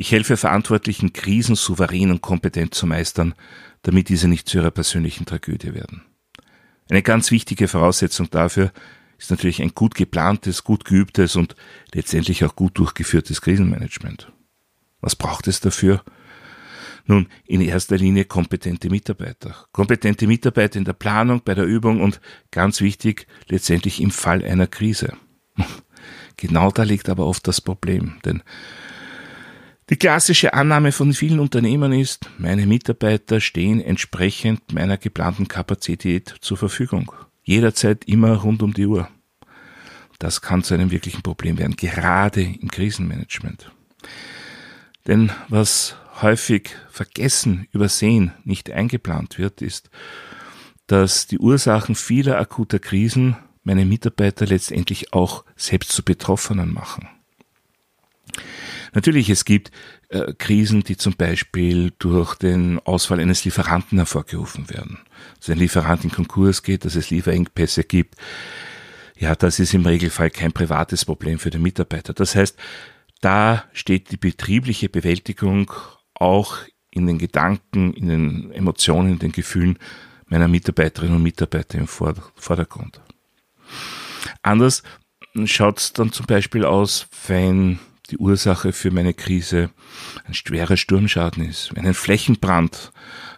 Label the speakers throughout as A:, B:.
A: Ich helfe Verantwortlichen, Krisen souverän und kompetent zu meistern, damit diese nicht zu ihrer persönlichen Tragödie werden. Eine ganz wichtige Voraussetzung dafür ist natürlich ein gut geplantes, gut geübtes und letztendlich auch gut durchgeführtes Krisenmanagement. Was braucht es dafür? Nun, in erster Linie kompetente Mitarbeiter. Kompetente Mitarbeiter in der Planung, bei der Übung und ganz wichtig, letztendlich im Fall einer Krise. Genau da liegt aber oft das Problem, denn die klassische Annahme von vielen Unternehmen ist, meine Mitarbeiter stehen entsprechend meiner geplanten Kapazität zur Verfügung. Jederzeit immer rund um die Uhr. Das kann zu einem wirklichen Problem werden, gerade im Krisenmanagement. Denn was häufig vergessen, übersehen, nicht eingeplant wird, ist, dass die Ursachen vieler akuter Krisen meine Mitarbeiter letztendlich auch selbst zu Betroffenen machen. Natürlich, es gibt äh, Krisen, die zum Beispiel durch den Ausfall eines Lieferanten hervorgerufen werden. Dass ein Lieferant in Konkurs geht, dass es Lieferengpässe gibt. Ja, das ist im Regelfall kein privates Problem für den Mitarbeiter. Das heißt, da steht die betriebliche Bewältigung auch in den Gedanken, in den Emotionen, in den Gefühlen meiner Mitarbeiterinnen und Mitarbeiter im Vordergrund. Anders schaut es dann zum Beispiel aus, wenn die Ursache für meine Krise ein schwerer Sturmschaden ist, wenn ein Flächenbrand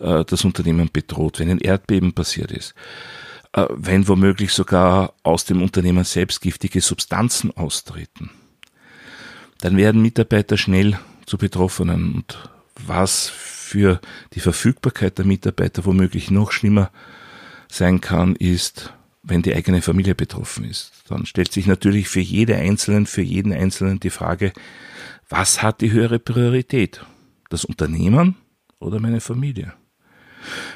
A: äh, das Unternehmen bedroht, wenn ein Erdbeben passiert ist, äh, wenn womöglich sogar aus dem Unternehmen selbst giftige Substanzen austreten, dann werden Mitarbeiter schnell zu Betroffenen. Und was für die Verfügbarkeit der Mitarbeiter womöglich noch schlimmer sein kann, ist wenn die eigene Familie betroffen ist. Dann stellt sich natürlich für jede Einzelnen, für jeden Einzelnen die Frage, was hat die höhere Priorität? Das Unternehmen oder meine Familie?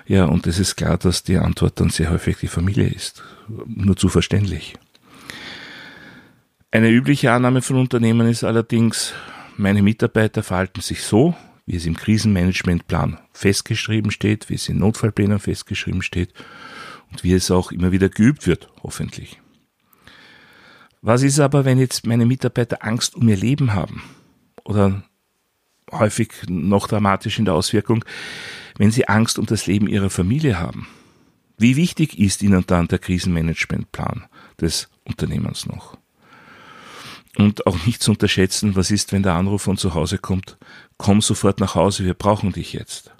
A: Ja, und es ist klar, dass die Antwort dann sehr häufig die Familie ist. Nur zu verständlich. Eine übliche Annahme von Unternehmen ist allerdings, meine Mitarbeiter verhalten sich so, wie es im Krisenmanagementplan festgeschrieben steht, wie es in Notfallplänen festgeschrieben steht wie es auch immer wieder geübt wird, hoffentlich. Was ist aber, wenn jetzt meine Mitarbeiter Angst um ihr Leben haben? Oder häufig noch dramatisch in der Auswirkung, wenn sie Angst um das Leben ihrer Familie haben? Wie wichtig ist ihnen dann der Krisenmanagementplan des Unternehmens noch? Und auch nicht zu unterschätzen, was ist, wenn der Anruf von zu Hause kommt, komm sofort nach Hause, wir brauchen dich jetzt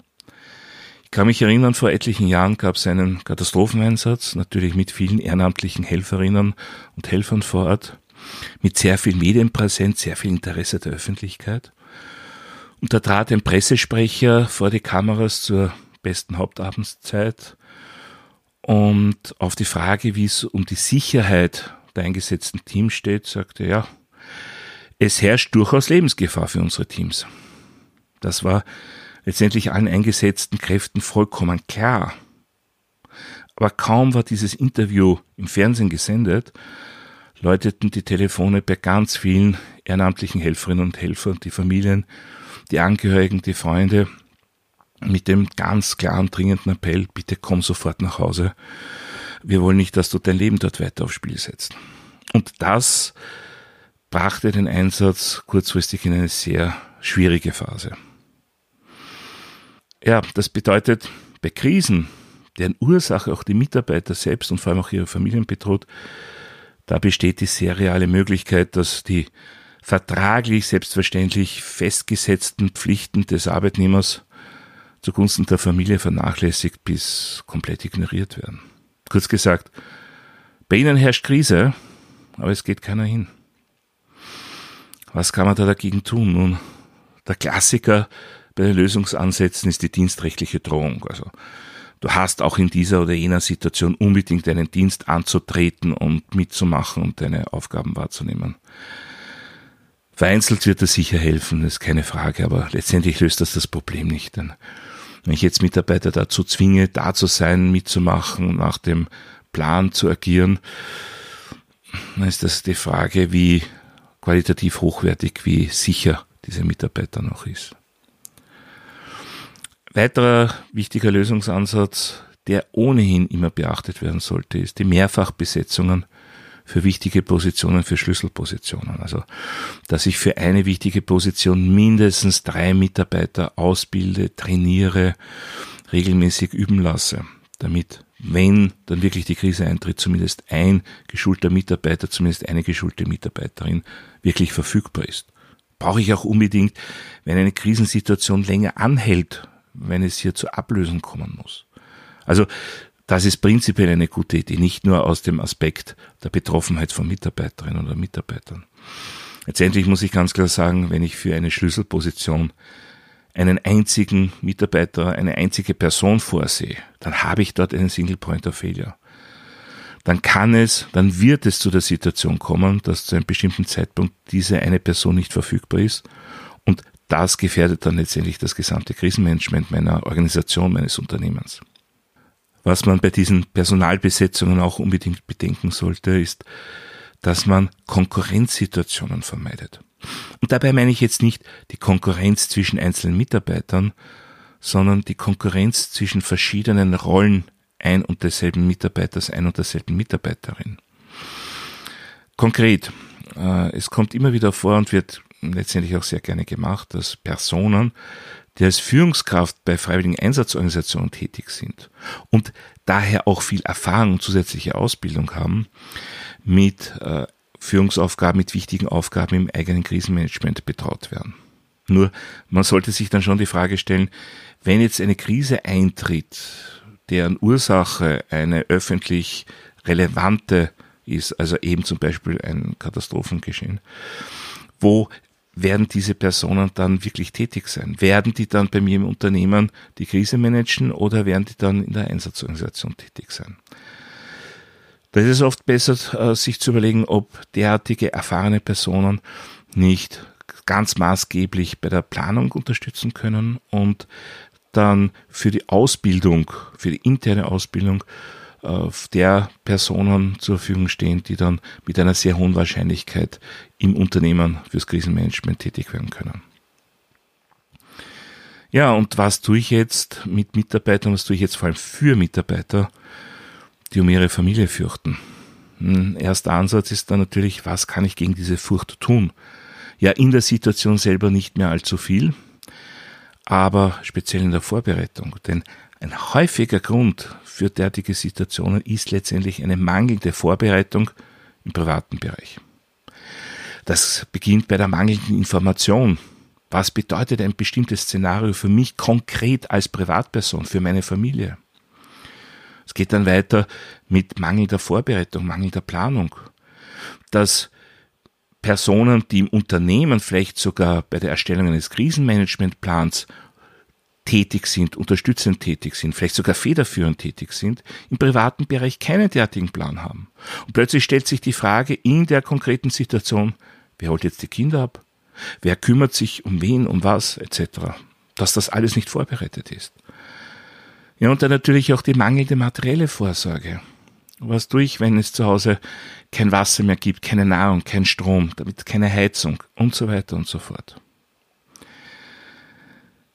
A: kann mich erinnern, vor etlichen Jahren gab es einen Katastropheneinsatz, natürlich mit vielen ehrenamtlichen Helferinnen und Helfern vor Ort, mit sehr viel Medienpräsenz, sehr viel Interesse der Öffentlichkeit. Und da trat ein Pressesprecher vor die Kameras zur besten Hauptabendszeit und auf die Frage, wie es um die Sicherheit der eingesetzten Teams steht, sagte er, ja, es herrscht durchaus Lebensgefahr für unsere Teams. Das war letztendlich allen eingesetzten Kräften vollkommen klar. Aber kaum war dieses Interview im Fernsehen gesendet, läuteten die Telefone bei ganz vielen ehrenamtlichen Helferinnen und Helfern, die Familien, die Angehörigen, die Freunde, mit dem ganz klaren, dringenden Appell, bitte komm sofort nach Hause. Wir wollen nicht, dass du dein Leben dort weiter aufs Spiel setzt. Und das brachte den Einsatz kurzfristig in eine sehr schwierige Phase. Ja, das bedeutet, bei Krisen, deren Ursache auch die Mitarbeiter selbst und vor allem auch ihre Familien bedroht, da besteht die sehr reale Möglichkeit, dass die vertraglich selbstverständlich festgesetzten Pflichten des Arbeitnehmers zugunsten der Familie vernachlässigt bis komplett ignoriert werden. Kurz gesagt, bei ihnen herrscht Krise, aber es geht keiner hin. Was kann man da dagegen tun? Nun, der Klassiker bei den Lösungsansätzen ist die dienstrechtliche Drohung. Also du hast auch in dieser oder jener Situation unbedingt einen Dienst anzutreten und mitzumachen und deine Aufgaben wahrzunehmen. Vereinzelt wird das sicher helfen, ist keine Frage, aber letztendlich löst das das Problem nicht. Denn Wenn ich jetzt Mitarbeiter dazu zwinge, da zu sein, mitzumachen, nach dem Plan zu agieren, dann ist das die Frage, wie qualitativ hochwertig, wie sicher dieser Mitarbeiter noch ist. Weiterer wichtiger Lösungsansatz, der ohnehin immer beachtet werden sollte, ist die Mehrfachbesetzungen für wichtige Positionen, für Schlüsselpositionen. Also, dass ich für eine wichtige Position mindestens drei Mitarbeiter ausbilde, trainiere, regelmäßig üben lasse, damit, wenn dann wirklich die Krise eintritt, zumindest ein geschulter Mitarbeiter, zumindest eine geschulte Mitarbeiterin wirklich verfügbar ist. Brauche ich auch unbedingt, wenn eine Krisensituation länger anhält, wenn es hier zur Ablösung kommen muss. Also das ist prinzipiell eine gute Idee, nicht nur aus dem Aspekt der Betroffenheit von Mitarbeiterinnen oder Mitarbeitern. Letztendlich muss ich ganz klar sagen, wenn ich für eine Schlüsselposition einen einzigen Mitarbeiter, eine einzige Person vorsehe, dann habe ich dort einen Single Point of Failure. Dann kann es, dann wird es zu der Situation kommen, dass zu einem bestimmten Zeitpunkt diese eine Person nicht verfügbar ist das gefährdet dann letztendlich das gesamte Krisenmanagement meiner Organisation, meines Unternehmens. Was man bei diesen Personalbesetzungen auch unbedingt bedenken sollte, ist, dass man Konkurrenzsituationen vermeidet. Und dabei meine ich jetzt nicht die Konkurrenz zwischen einzelnen Mitarbeitern, sondern die Konkurrenz zwischen verschiedenen Rollen ein und desselben Mitarbeiters, ein und derselben Mitarbeiterin. Konkret, äh, es kommt immer wieder vor und wird letztendlich auch sehr gerne gemacht, dass Personen die als Führungskraft bei freiwilligen Einsatzorganisationen tätig sind und daher auch viel Erfahrung und zusätzliche Ausbildung haben, mit äh, Führungsaufgaben, mit wichtigen Aufgaben im eigenen Krisenmanagement betraut werden. Nur, man sollte sich dann schon die Frage stellen, wenn jetzt eine Krise eintritt, deren Ursache eine öffentlich relevante ist, also eben zum Beispiel ein Katastrophengeschehen, wo werden diese Personen dann wirklich tätig sein? Werden die dann bei mir im Unternehmen die Krise managen oder werden die dann in der Einsatzorganisation tätig sein? Da ist es oft besser, äh, sich zu überlegen, ob derartige erfahrene Personen nicht ganz maßgeblich bei der Planung unterstützen können und dann für die Ausbildung, für die interne Ausbildung der Personen zur Verfügung stehen, die dann mit einer sehr hohen Wahrscheinlichkeit im Unternehmen fürs Krisenmanagement tätig werden können. Ja, und was tue ich jetzt mit Mitarbeitern, was tue ich jetzt vor allem für Mitarbeiter, die um ihre Familie fürchten? Ein erster Ansatz ist dann natürlich, was kann ich gegen diese Furcht tun? Ja, in der Situation selber nicht mehr allzu viel, aber speziell in der Vorbereitung. Denn ein häufiger Grund für derartige Situationen ist letztendlich eine mangelnde Vorbereitung im privaten Bereich. Das beginnt bei der mangelnden Information. Was bedeutet ein bestimmtes Szenario für mich konkret als Privatperson, für meine Familie? Es geht dann weiter mit mangelnder Vorbereitung, mangelnder Planung. Dass Personen, die im Unternehmen vielleicht sogar bei der Erstellung eines Krisenmanagementplans tätig sind, unterstützend tätig sind, vielleicht sogar federführend tätig sind, im privaten Bereich keinen derartigen Plan haben. Und plötzlich stellt sich die Frage in der konkreten Situation, wer holt jetzt die Kinder ab? Wer kümmert sich um wen, um was, etc. Dass das alles nicht vorbereitet ist. Ja, und dann natürlich auch die mangelnde materielle Vorsorge. Was tue ich, wenn es zu Hause kein Wasser mehr gibt, keine Nahrung, kein Strom, damit keine Heizung und so weiter und so fort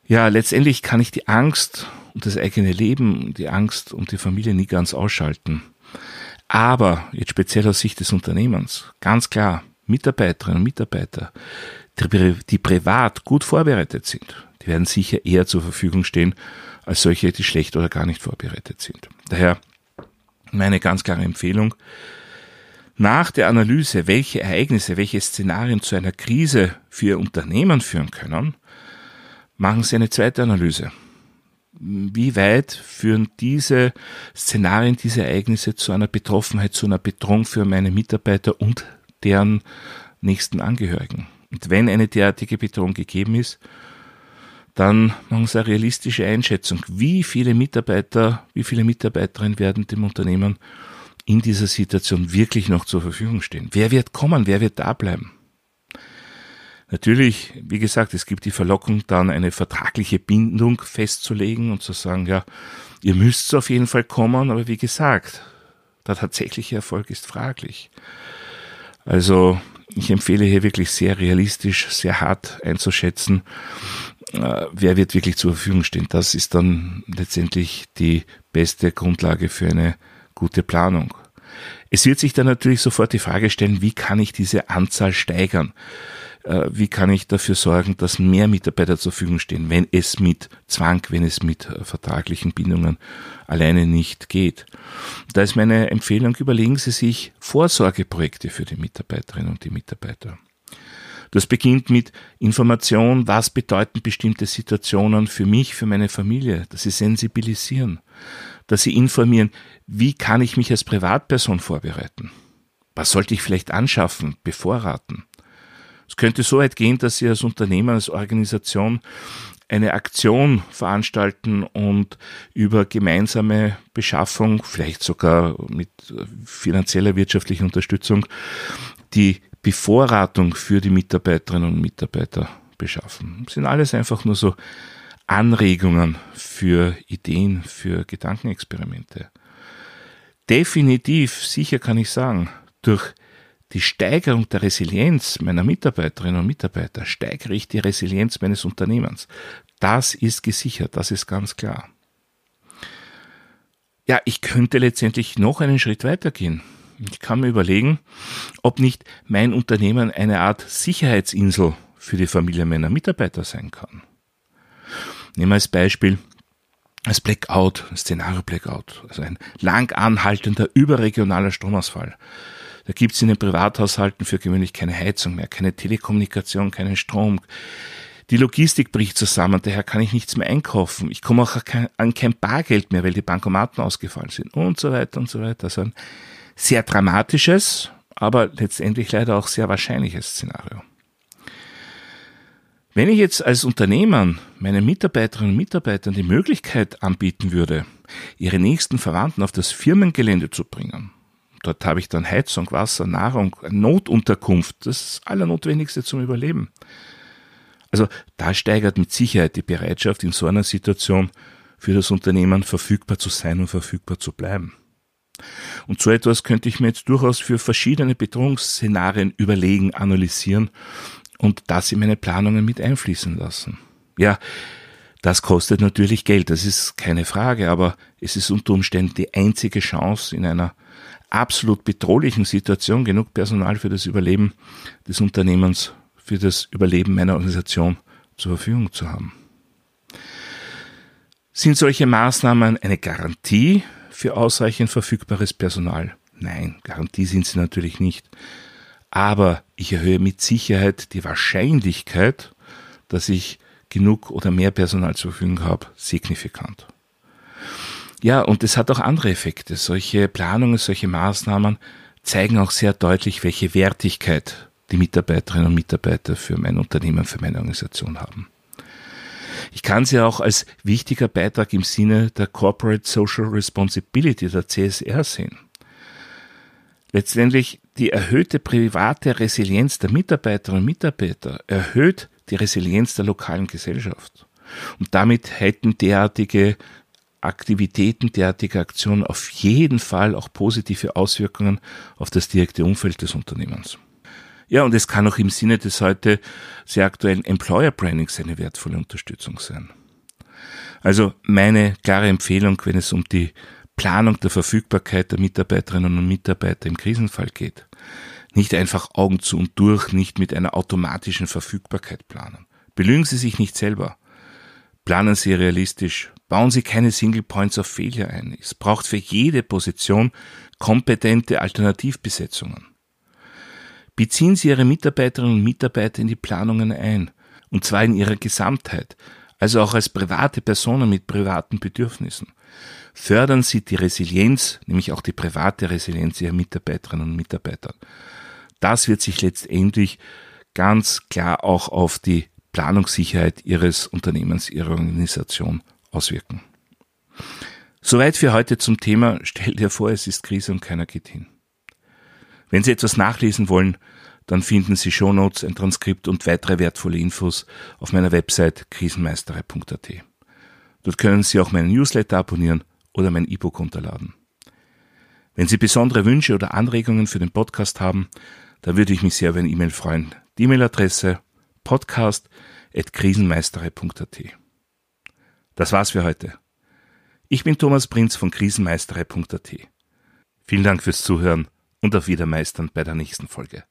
A: ja, letztendlich kann ich die Angst um das eigene Leben, die Angst um die Familie nie ganz ausschalten. Aber jetzt speziell aus Sicht des Unternehmens, ganz klar, Mitarbeiterinnen und Mitarbeiter, die, privat gut vorbereitet sind, die werden sicher eher zur Verfügung stehen als solche, die schlecht oder gar nicht vorbereitet sind. Daher meine ganz klare Empfehlung, nach der Analyse, welche Ereignisse, welche Szenarien zu einer Krise für Ihr Unternehmen führen können, machen Sie eine zweite Analyse. Wie weit führen diese Szenarien, diese Ereignisse zu einer Betroffenheit, zu einer Bedrohung für meine Mitarbeiter und deren nächsten Angehörigen? Und wenn eine derartige Bedrohung gegeben ist, dann machen Sie eine realistische Einschätzung. Wie viele Mitarbeiter, wie viele Mitarbeiterinnen werden dem Unternehmen in dieser Situation wirklich noch zur Verfügung stehen? Wer wird kommen? Wer wird da bleiben? Natürlich, wie gesagt, es gibt die Verlockung, dann eine vertragliche Bindung festzulegen und zu sagen, ja, ihr müsst auf jeden Fall kommen, aber wie gesagt, der tatsächliche Erfolg ist fraglich. Also ich empfehle hier wirklich sehr realistisch, sehr hart einzuschätzen, äh, wer wird wirklich zur Verfügung stehen. Das ist dann letztendlich die beste Grundlage für eine gute Planung. Es wird sich dann natürlich sofort die Frage stellen, wie kann ich diese Anzahl steigern? Äh, wie kann ich dafür sorgen, dass mehr Mitarbeiter zur Verfügung stehen, wenn es mit Zwang, wenn es mit äh, vertraglichen Bindungen alleine nicht geht. Da ist meine Empfehlung, überlegen Sie sich Vorsorgeprojekte für die Mitarbeiterinnen und die Mitarbeiter. Das beginnt mit Information, was bedeuten bestimmte Situationen für mich, für meine Familie, dass sie sensibilisieren, dass sie informieren, wie kann ich mich als Privatperson vorbereiten? Was sollte ich vielleicht anschaffen, bevorraten? Es könnte so weit gehen, dass Sie als Unternehmen, als Organisation eine Aktion veranstalten und über gemeinsame Beschaffung, vielleicht sogar mit finanzieller wirtschaftlicher Unterstützung, die Bevorratung für die Mitarbeiterinnen und Mitarbeiter beschaffen. Das sind alles einfach nur so Anregungen für Ideen, für Gedankenexperimente. Definitiv, sicher kann ich sagen, durch die Steigerung der Resilienz meiner Mitarbeiterinnen und Mitarbeiter steigere ich die Resilienz meines Unternehmens. Das ist gesichert, das ist ganz klar. Ja, ich könnte letztendlich noch einen Schritt weitergehen. Ich kann mir überlegen, ob nicht mein Unternehmen eine Art Sicherheitsinsel für die Familie meiner Mitarbeiter sein kann. Nehmen wir als Beispiel das Blackout, Szenario Blackout, also ein lang anhaltender überregionaler Stromausfall. Da gibt es in den Privathaushalten für gewöhnlich keine Heizung mehr, keine Telekommunikation, keinen Strom. Die Logistik bricht zusammen, daher kann ich nichts mehr einkaufen. Ich komme auch an kein Bargeld mehr, weil die Bankomaten ausgefallen sind und so weiter und so weiter. Also ein sehr dramatisches, aber letztendlich leider auch sehr wahrscheinliches Szenario. Wenn ich jetzt als Unternehmen meinen Mitarbeiterinnen und Mitarbeitern die Möglichkeit anbieten würde, ihre nächsten Verwandten auf das Firmengelände zu bringen, Dort habe ich dann Heizung, Wasser, Nahrung, Notunterkunft, das Allernotwendigste zum Überleben. Also da steigert mit Sicherheit die Bereitschaft in so einer Situation für das Unternehmen verfügbar zu sein und verfügbar zu bleiben. Und so etwas könnte ich mir jetzt durchaus für verschiedene Bedrohungsszenarien überlegen, analysieren und das in meine Planungen mit einfließen lassen. Ja, das kostet natürlich Geld, das ist keine Frage, aber es ist unter Umständen die einzige Chance in einer absolut bedrohlichen Situation genug Personal für das Überleben des Unternehmens, für das Überleben meiner Organisation zur Verfügung zu haben. Sind solche Maßnahmen eine Garantie für ausreichend verfügbares Personal? Nein, Garantie sind sie natürlich nicht. Aber ich erhöhe mit Sicherheit die Wahrscheinlichkeit, dass ich genug oder mehr Personal zur Verfügung habe, signifikant. Ja, und es hat auch andere Effekte. Solche Planungen, solche Maßnahmen zeigen auch sehr deutlich, welche Wertigkeit die Mitarbeiterinnen und Mitarbeiter für mein Unternehmen, für meine Organisation haben. Ich kann sie auch als wichtiger Beitrag im Sinne der Corporate Social Responsibility, der CSR sehen. Letztendlich die erhöhte private Resilienz der Mitarbeiterinnen und Mitarbeiter erhöht die Resilienz der lokalen Gesellschaft. Und damit hätten derartige Aktivitäten derartiger Aktionen auf jeden Fall auch positive Auswirkungen auf das direkte Umfeld des Unternehmens. Ja, und es kann auch im Sinne des heute sehr aktuellen Employer Brandings eine wertvolle Unterstützung sein. Also meine klare Empfehlung, wenn es um die Planung der Verfügbarkeit der Mitarbeiterinnen und Mitarbeiter im Krisenfall geht. Nicht einfach Augen zu und durch, nicht mit einer automatischen Verfügbarkeit planen. Belügen Sie sich nicht selber. Planen Sie realistisch, Bauen Sie keine Single Points of Failure ein. Es braucht für jede Position kompetente Alternativbesetzungen. Beziehen Sie Ihre Mitarbeiterinnen und Mitarbeiter in die Planungen ein, und zwar in ihrer Gesamtheit, also auch als private Personen mit privaten Bedürfnissen. Fördern Sie die Resilienz, nämlich auch die private Resilienz Ihrer Mitarbeiterinnen und Mitarbeiter. Das wird sich letztendlich ganz klar auch auf die Planungssicherheit Ihres Unternehmens, Ihrer Organisation auswirken. Soweit für heute zum Thema. Stell dir vor, es ist Krise und keiner geht hin. Wenn Sie etwas nachlesen wollen, dann finden Sie Shownotes, ein Transkript und weitere wertvolle Infos auf meiner Website krisenmeisterei.at. Dort können Sie auch meinen Newsletter abonnieren oder mein E-Book runterladen. Wenn Sie besondere Wünsche oder Anregungen für den Podcast haben, dann würde ich mich sehr über eine E-Mail freuen. Die E-Mail-Adresse podcast.krisenmeisterei.at. Das war's für heute. Ich bin Thomas Prinz von krisenmeisterei.at. Vielen Dank fürs Zuhören und auf Wiedermeistern bei der nächsten Folge.